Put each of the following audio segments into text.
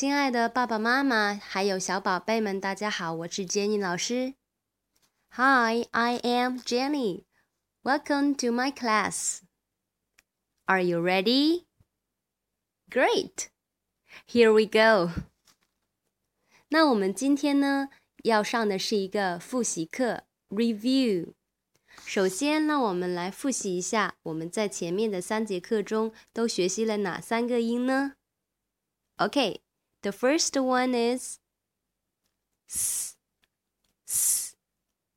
亲爱的爸爸妈妈，还有小宝贝们，大家好，我是 Jenny 老师。Hi, I am Jenny. Welcome to my class. Are you ready? Great. Here we go. 那我们今天呢，要上的是一个复习课，review。首先，让我们来复习一下我们在前面的三节课中都学习了哪三个音呢？OK。The first one is s, s,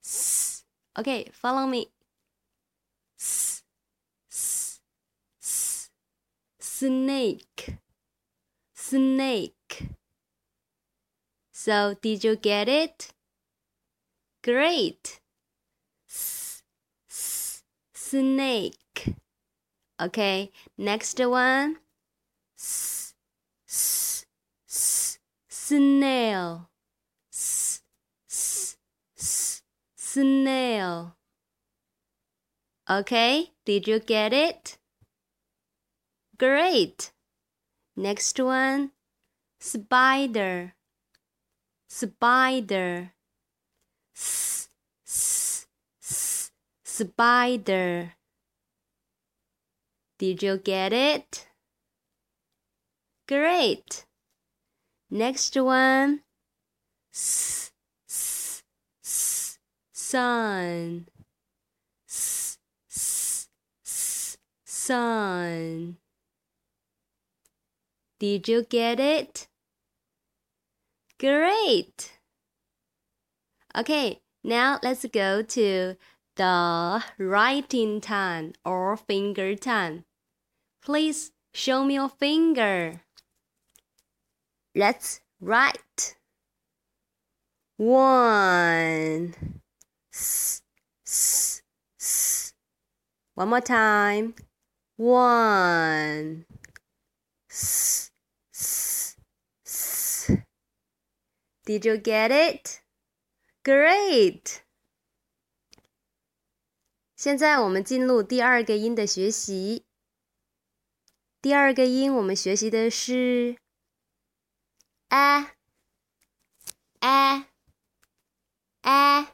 s. Okay, follow me. S, s, s. Snake, snake. So, did you get it? Great. S, s, snake. Okay, next one. Snail. S s snail. Okay did you get it? Great. Next one. Spider. Spider. S s spider. Did you get it? Great Next one. S, s, s, sun. Sun. Did you get it? Great! Okay, now let's go to the writing time or finger time. Please show me your finger. Let's write. One. S, s, s. One more time. One. S, s, s. Did you get it? Great. 现在我们进入第二个音的学习。第二个音，我们学习的是 a. A. A.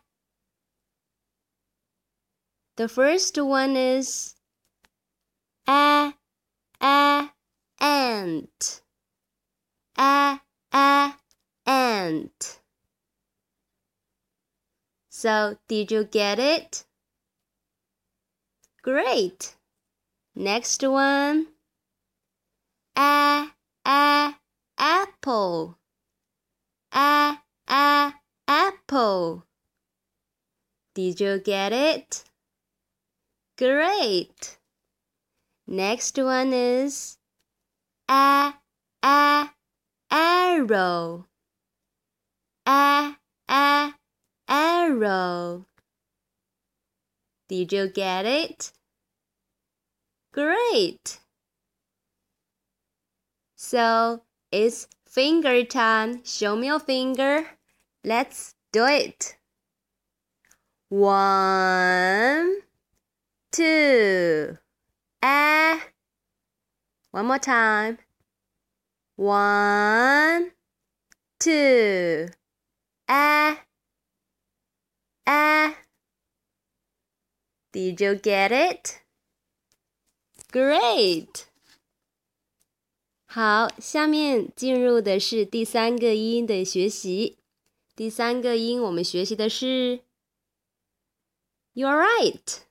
The first one is a. A. Ant. A. A. Ant. So did you get it? Great. Next one. A. A apple. A a apple. Did you get it? Great. Next one is a a arrow. A a arrow. Did you get it? Great. So it's finger time. Show me your finger. Let's do it. One, two, ah. One more time. One, two, ah, ah. Did you get it? Great! 好，下面进入的是第三个音的学习。第三个音，我们学习的是 "You're right."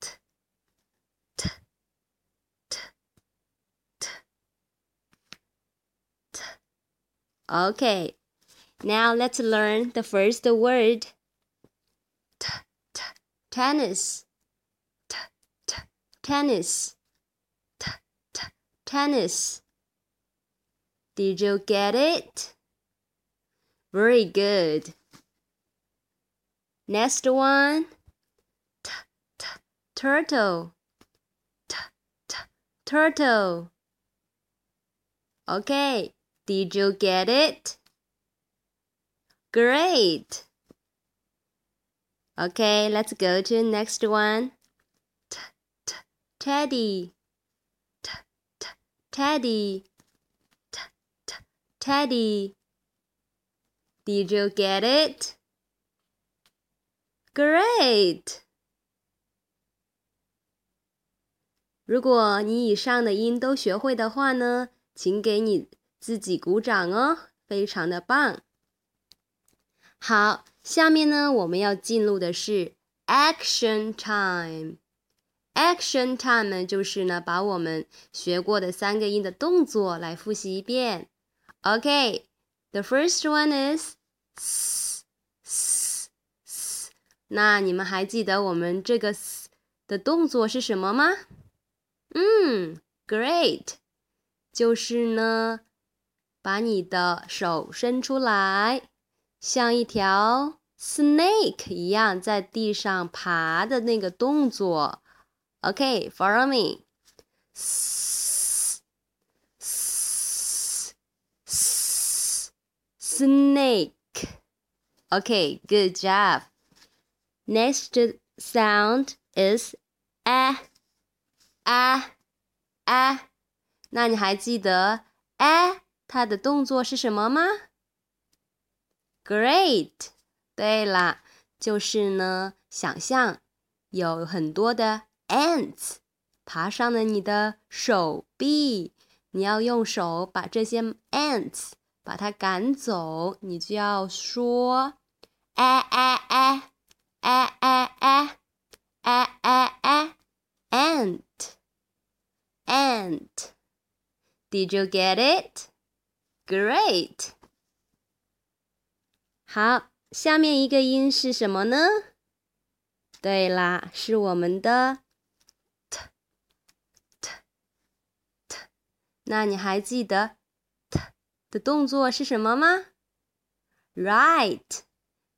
T t t t t. Okay, now let's learn the first word. T t tennis. T t tennis. T t tennis. Did you get it? Very good. Next one. T t turtle. T t turtle. Okay. Did you get it? Great. Okay, let's go to next one. T t teddy. T t teddy. teddy. Did you get it? Great! 如果你以上的音都学会的话呢，请给你自己鼓掌哦，非常的棒。好，下面呢我们要进入的是 action time。action time 呢就是呢把我们学过的三个音的动作来复习一遍。 OK，the first one is s s s。那你们还记得我们这个 s 的动作是什么吗？嗯，great，就是呢把你的手伸出来。像一条 snake 一样在地上爬的那个动作。OK，follow me。 Snake. Okay, good job. Next sound is a a a。那你还记得 a 它的动作是什么吗？Great，对啦，就是呢，想象有很多的 ants 爬上了你的手臂，你要用手把这些 ants 把它赶走，你就要说，哎哎哎，哎哎哎，哎哎哎，ant，ant，Did you get it? Great. 好，下面一个音是什么呢？对啦，是我们的 t t t。那你还记得的动作是什么吗？Right。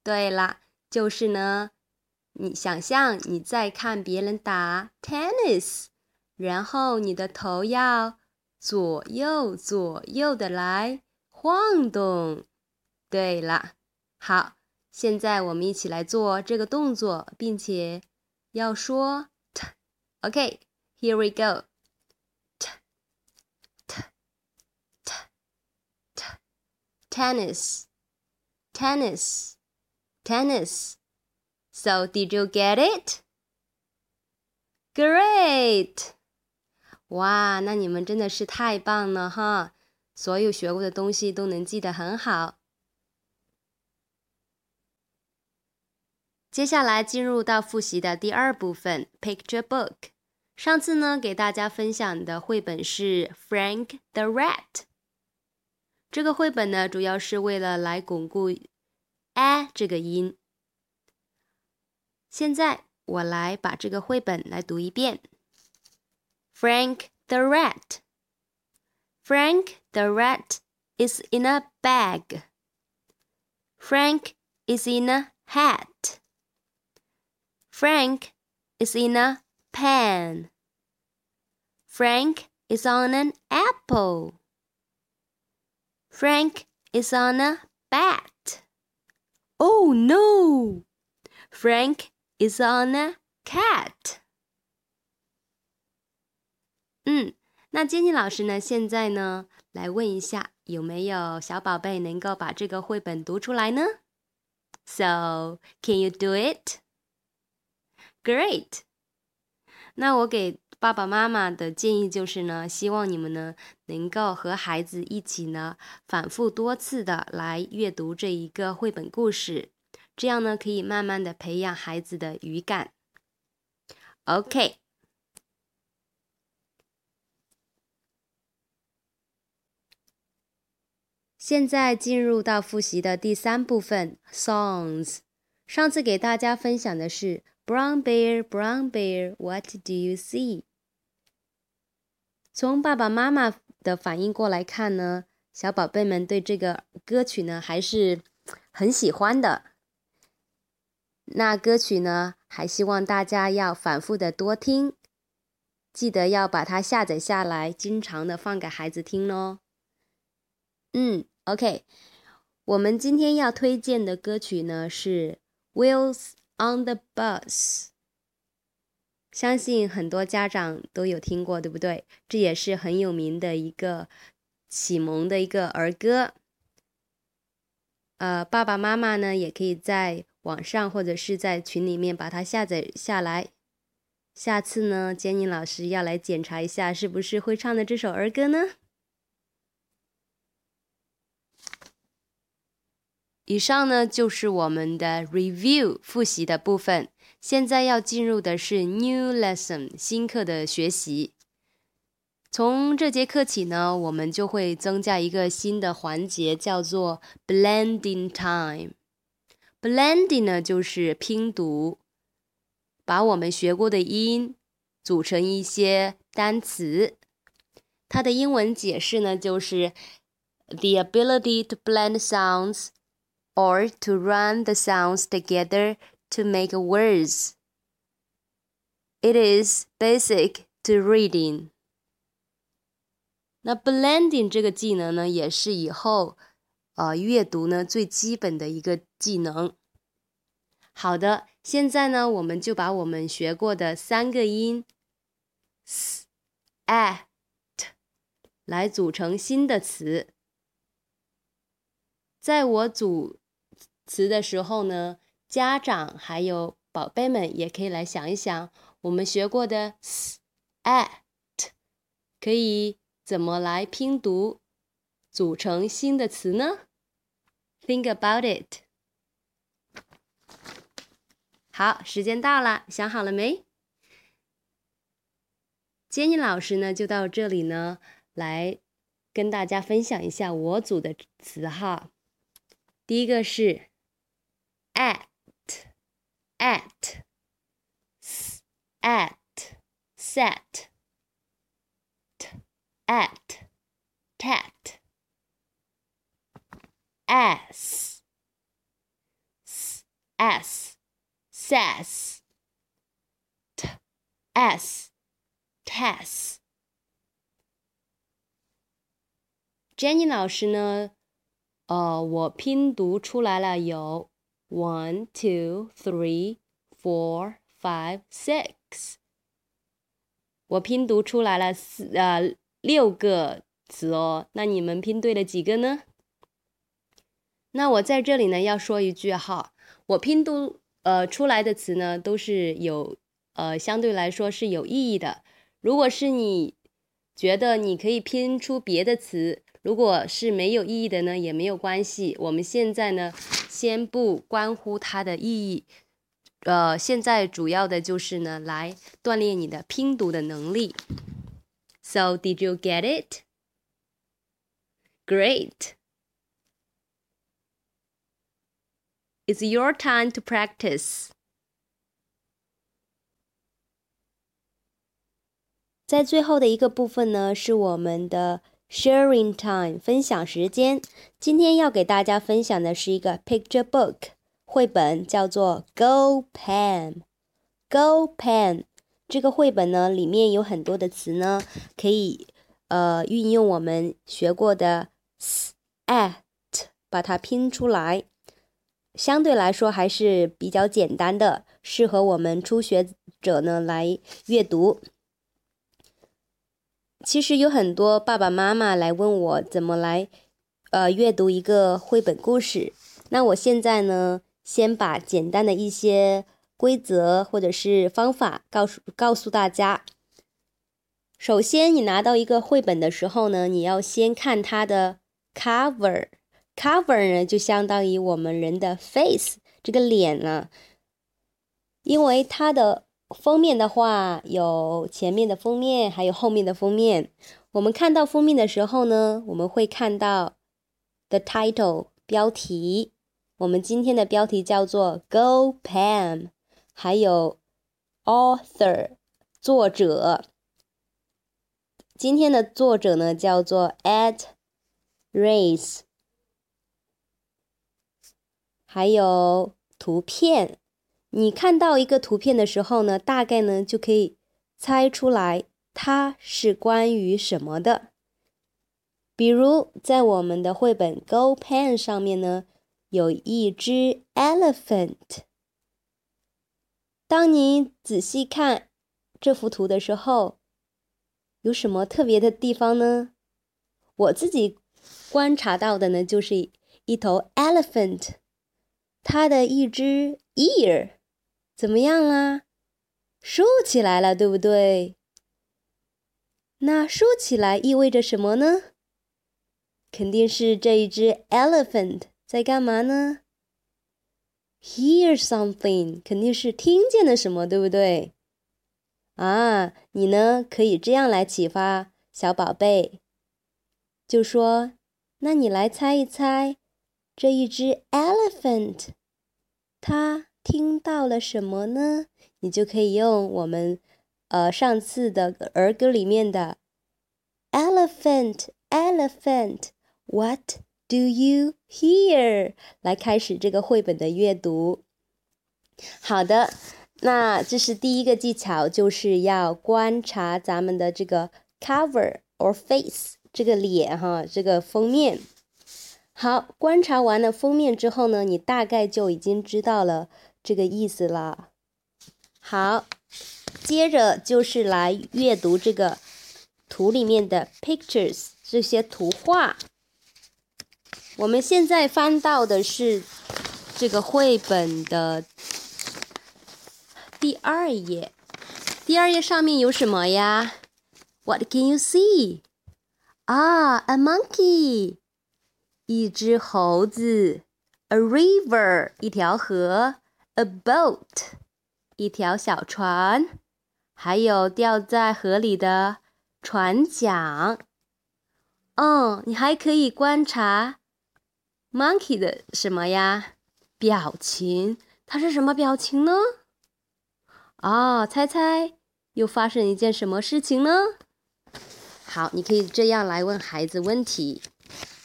对了，就是呢，你想象你在看别人打 tennis，然后你的头要左右左右的来晃动。对了。好，现在我们一起来做这个动作，并且要说 t。OK，here we go。tennis tennis tennis。So did you get it? Great！哇，那你们真的是太棒了哈！所有学过的东西都能记得很好。接下来进入到复习的第二部分，Picture Book。上次呢，给大家分享的绘本是 Frank the Rat。 这个绘本呢，主要是为了来巩固 a 这个音。现在我来把这个绘本来读一遍：Frank the Rat。Frank the Rat is in a bag. Frank is in a hat. Frank is in a pen. Frank is on an apple. Frank is on a bat. Oh no! Frank is on a cat. 嗯，那坚尼老师呢？现在呢，来问一下，有没有小宝贝能够把这个绘本读出来呢？So, can you do it? Great，那我给 爸爸妈妈的建议就是呢，希望你们呢能够和孩子一起呢反复多次的来阅读这一个绘本故事，这样呢可以慢慢的培养孩子的语感。OK，现在进入到复习的第三部分，Songs。上次给大家分享的是。Brown bear, brown bear, what do you see? 从爸爸妈妈的反应过来看呢，小宝贝们对这个歌曲呢还是很喜欢的。那歌曲呢，还希望大家要反复的多听，记得要把它下载下来，经常的放给孩子听哦。嗯，OK，我们今天要推荐的歌曲呢是 Wheels。On the bus，相信很多家长都有听过，对不对？这也是很有名的一个启蒙的一个儿歌。呃，爸爸妈妈呢也可以在网上或者是在群里面把它下载下来。下次呢，坚宁老师要来检查一下是不是会唱的这首儿歌呢？以上呢就是我们的 review 复习的部分。现在要进入的是 new lesson 新课的学习。从这节课起呢，我们就会增加一个新的环节，叫做 blending time。blending 呢就是拼读，把我们学过的音组成一些单词。它的英文解释呢就是 the ability to blend sounds or to run the sounds together to make words. It is basic to reading. 那 blending 这个技能呢，也是以后呃阅读呢最基本的一个技能。好的，现在呢，我们就把我们学过的三个音 s、a、t 来组成新的词。在我组词的时候呢， 家长还有宝贝们也可以来想一想，我们学过的 s、a、t 可以怎么来拼读，组成新的词呢？Think about it。好，时间到了，想好了没？Jenny 老师呢，就到这里呢，来跟大家分享一下我组的词哈。第一个是 at at at set t at tat s s says t s tas Jenny 老师呢？呃，我拼读出来了，有 one, two, three, four, five, six。我拼读出来了四呃六个词哦，那你们拼对了几个呢？那我在这里呢要说一句哈，我拼读呃出来的词呢都是有呃相对来说是有意义的。如果是你觉得你可以拼出别的词。如果是没有意义的呢，也没有关系。我们现在呢，先不关乎它的意义，呃，现在主要的就是呢，来锻炼你的拼读的能力。So did you get it? Great. It's your time to practice. 在最后的一个部分呢，是我们的。Sharing time，分享时间。今天要给大家分享的是一个 picture book 绘本，叫做 Go Pen。Go Pen 这个绘本呢，里面有很多的词呢，可以呃运用我们学过的 s at 把它拼出来。相对来说还是比较简单的，适合我们初学者呢来阅读。其实有很多爸爸妈妈来问我怎么来，呃，阅读一个绘本故事。那我现在呢，先把简单的一些规则或者是方法告诉告诉大家。首先，你拿到一个绘本的时候呢，你要先看它的 cover，cover 呢就相当于我们人的 face 这个脸呢，因为它的。封面的话，有前面的封面，还有后面的封面。我们看到封面的时候呢，我们会看到 the title 标题。我们今天的标题叫做 Go Pam，还有 author 作者。今天的作者呢叫做 Ed Race，还有图片。你看到一个图片的时候呢，大概呢就可以猜出来它是关于什么的。比如在我们的绘本《Go Pen》上面呢，有一只 elephant。当你仔细看这幅图的时候，有什么特别的地方呢？我自己观察到的呢，就是一头 elephant，它的一只 ear 怎么样啦？竖起来了，对不对？那竖起来意味着什么呢？肯定是这一只 elephant 在干嘛呢？Hear something，肯定是听见了什么，对不对？啊，你呢可以这样来启发小宝贝，就说：那你来猜一猜，这一只 elephant 它听到了什么呢？你就可以用我们呃上次的儿歌里面的 elephant elephant。What do you hear？来开始这个绘本的阅读。好的，那这是第一个技巧，就是要观察咱们的这个 cover or face 这个脸哈，这个封面。好，观察完了封面之后呢，你大概就已经知道了这个意思了。好，接着就是来阅读这个图里面的 pictures 这些图画。我们现在翻到的是这个绘本的第二页。第二页上面有什么呀？What can you see？啊，a monkey，一只猴子；a river，一条河；a boat，一条小船；还有掉在河里的船桨。嗯，你还可以观察。Monkey 的什么呀？表情，它是什么表情呢？哦，猜猜又发生一件什么事情呢？好，你可以这样来问孩子问题。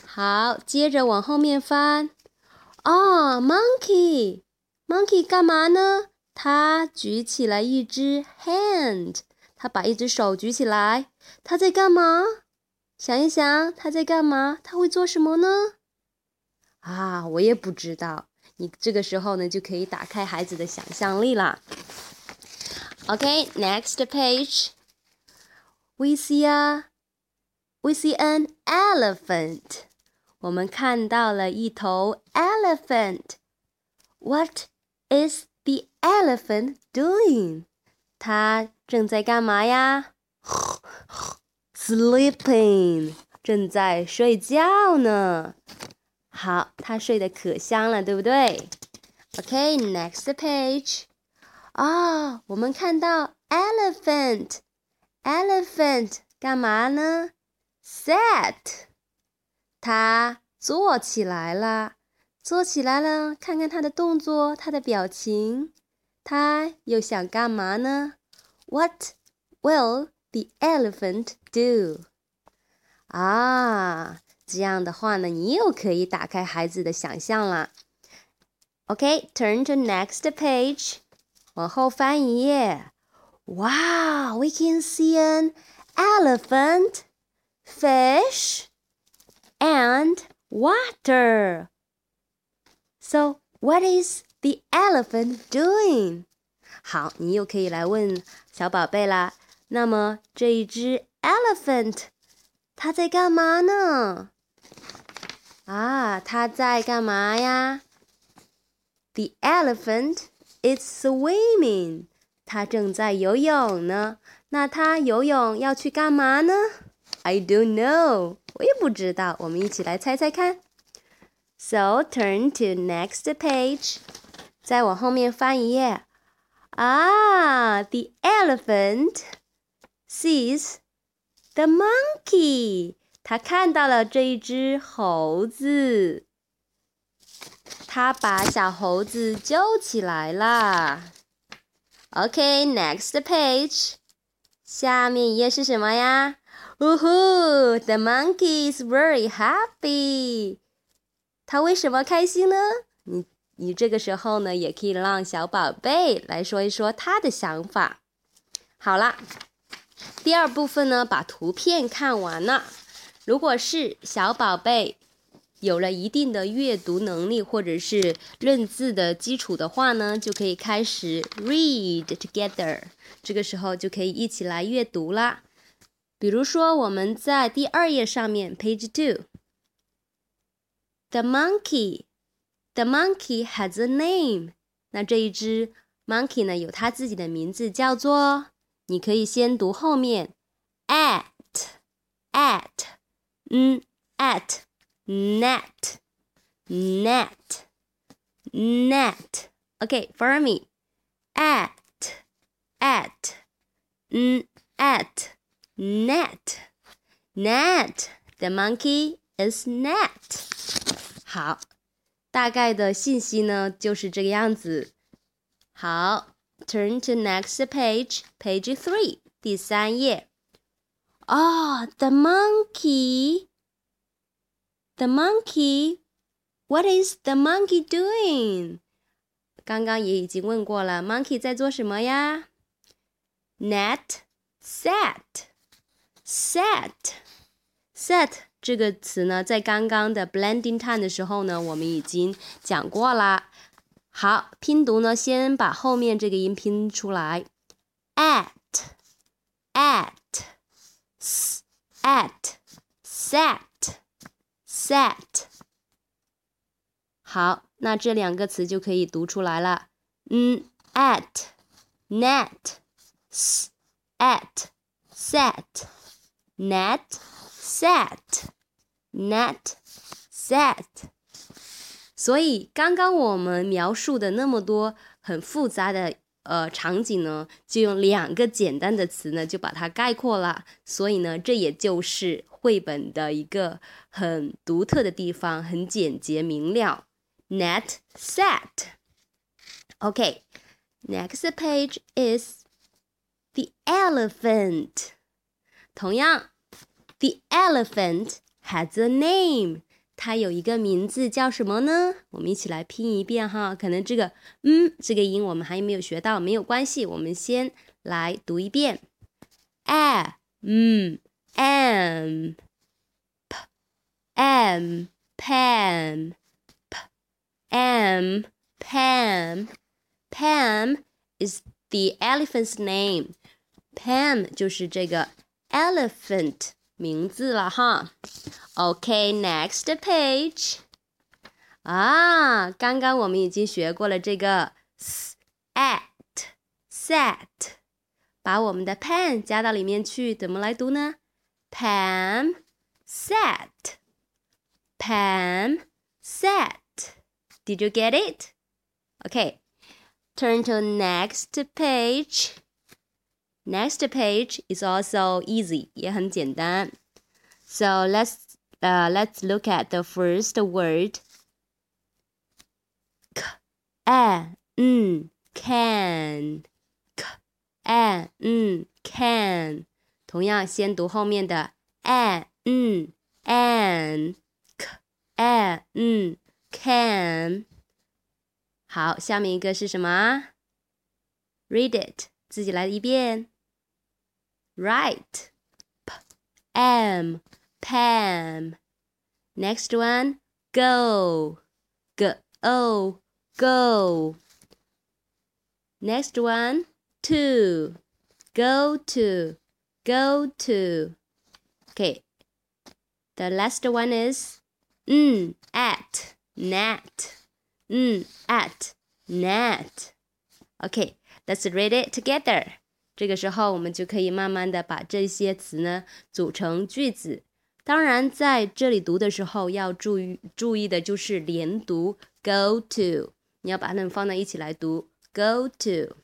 好，接着往后面翻。哦，monkey ，Monkey，Monkey 干嘛呢？他举起来一只 hand，他把一只手举起来，他在干嘛？想一想，他在干嘛？他会做什么呢？啊，我也不知道。你这个时候呢，就可以打开孩子的想象力了。OK，next page. We see a, we see an elephant. 我们看到了一头 elephant. What is the elephant doing? 它正在干嘛呀？Sleeping，正在睡觉呢。好，他睡得可香了，对不对？OK，next page。啊，我们看到 elephant，elephant 干嘛呢？Sat，它坐起来了， 坐起来了。看看它的动作，它的表情，它又想干嘛呢？What will the elephant do？啊。这样的话呢，你又可以打开孩子的想象了。OK，turn to next page，往后翻一页。Wow，we can see an elephant, fish, and water. So what is the elephant doing? 好，你又可以来问小宝贝啦。那么这一只 elephant，它在干嘛呢？啊，它在干嘛呀？The elephant is swimming。它正在游泳呢。那它游泳要去干嘛呢？I don't know。我也不知道。我们一起来猜猜看。So turn to next page。再往后面翻一页。啊，the elephant sees the monkey。他看到了这一只猴子，他把小猴子救起来了。OK，next page，下面一页是什么呀？呜呼，The monkey is very happy。 他为什么开心呢？你你这个时候呢，也可以让小宝贝来说一说他的想法。好了，第二部分呢，把图片看完了。如果是小宝贝有了一定的阅读能力或者是认字的基础的话呢，就可以开始 read together。这个时候就可以一起来阅读啦。比如说，我们在第二页上面，page two The monkey, the monkey has a name。那这一只 monkey 呢，有它自己的名字，叫做你可以先读后面 at at at Nat Nat Okay, follow me. at at n at Nat Nat the monkey is Nat。好，大概的信息呢就是这个样子。好，turn to next page, page three，第三页。Oh, the monkey. The monkey. What is the monkey doing? 刚刚也已经问过了，monkey 在做什么呀？Nat, set, set, set. 这个词呢，在刚刚的 blending time 的时候呢，我们已经讲过啦。好，拼读呢，先把后面这个音拼出来 at，at，s，at，set，set。好，那这两个词就可以读出来了。嗯，at，net，s，at，set，net set Nat set。所以刚刚我们描述的那么多很复杂的呃场景呢，就用两个简单的词呢就把它概括了。所以呢，这也就是绘本的一个很独特的地方，很简洁明了。Nat set. Okay, next page is the elephant. 同样。，the elephant has a name，它有一个名字叫什么呢？我们一起来拼一遍哈。可能这个嗯这个音我们还没有学到，没有关系，我们先来读一遍。a m m p m pam p m pam pam is the elephant's name。Pam 就是这个。elephant 名字了哈。OK，next、okay, page。啊，刚刚我们已经学过了这个 at set，把我们的 Pam 加到里面去，怎么来读呢？Pam set。Pam set. Did you get it? Okay, turn to next page. Next page is also easy, 也很简单. So let's uh, let's look at the first word. K, a, n, can. K, a, n, can. 同样，先读后面的 a, n, an. K, a, n, can. 好，下面一个是什么？Read it，自己来一遍。 Right. P am Pam. Next one, go. G o go. Next one, to. Go to. Go to. Okay. The last one is mm, at Nat. Mm, at Nat. Okay, let's read it together. 这个时候，我们就可以慢慢的把这些词呢组成句子。当然，在这里读的时候要注意注意的就是连读 go to，你要把它们放在一起来读 go to。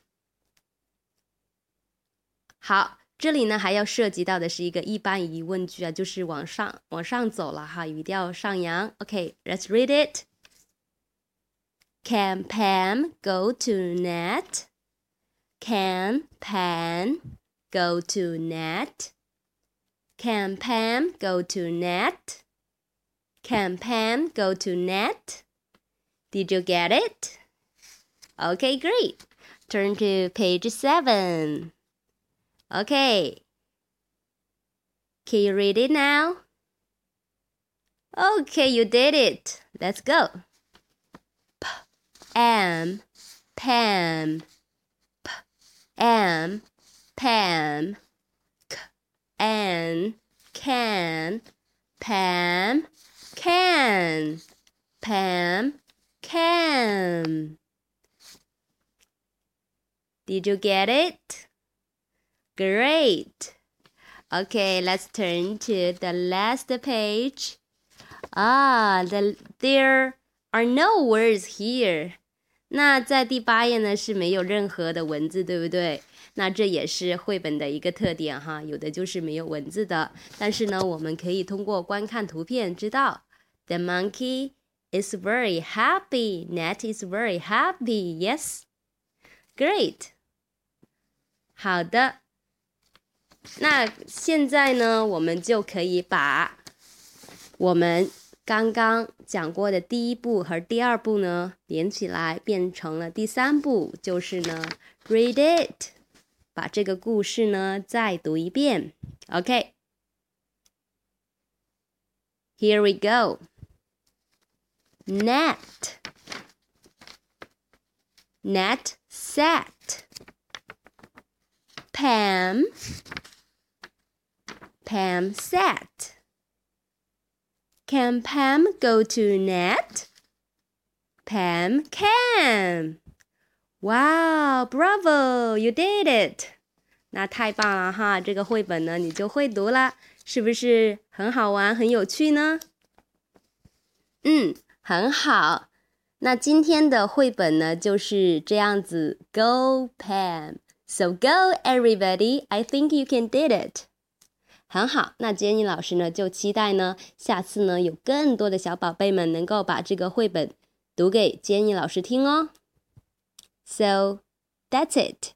好，这里呢还要涉及到的是一个一般疑问句啊，就是往上往上走了哈，语调上扬。OK，let's read it. Can Pam go to net? Can Pam go to Nat? Can Pam go to Nat? Can Pam go to Nat? Did you get it? Okay, great. Turn to page 7. Okay. Can you read it now? Okay, you did it. Let's go. P, M, Pam am, Pam, k, Anne can Pam can Pam can Did you get it? Great. Okay, let's turn to the last page. Ah, the, there are no words here. 那在第八页呢是没有任何的文字，对不对？那这也是绘本的一个特点哈，有的就是没有文字的。但是呢，我们可以通过观看图片知道，The monkey is very happy. Nat is very happy. Yes, great. 好的。那现在呢，我们就可以把我们刚刚讲过的第一步和第二步呢，连起来变成了第三步，就是呢，read it，把这个故事呢再读一遍。OK，here、okay. we go. Nat, Nat set. Pam, Pam sat. Can Pam go to Nat? Pam can. Wow, bravo, you did it. 那太棒了哈！这个绘本呢，你就会读了，是不是很好玩、很有趣呢？嗯，很好。那今天的绘本呢就是这样子。Go Pam! So go everybody! I think you can did it. 很好，那 Jenny 老师呢就期待呢，下次呢有更多的小宝贝们能够把这个绘本读给 Jenny 老师听哦。So that's it.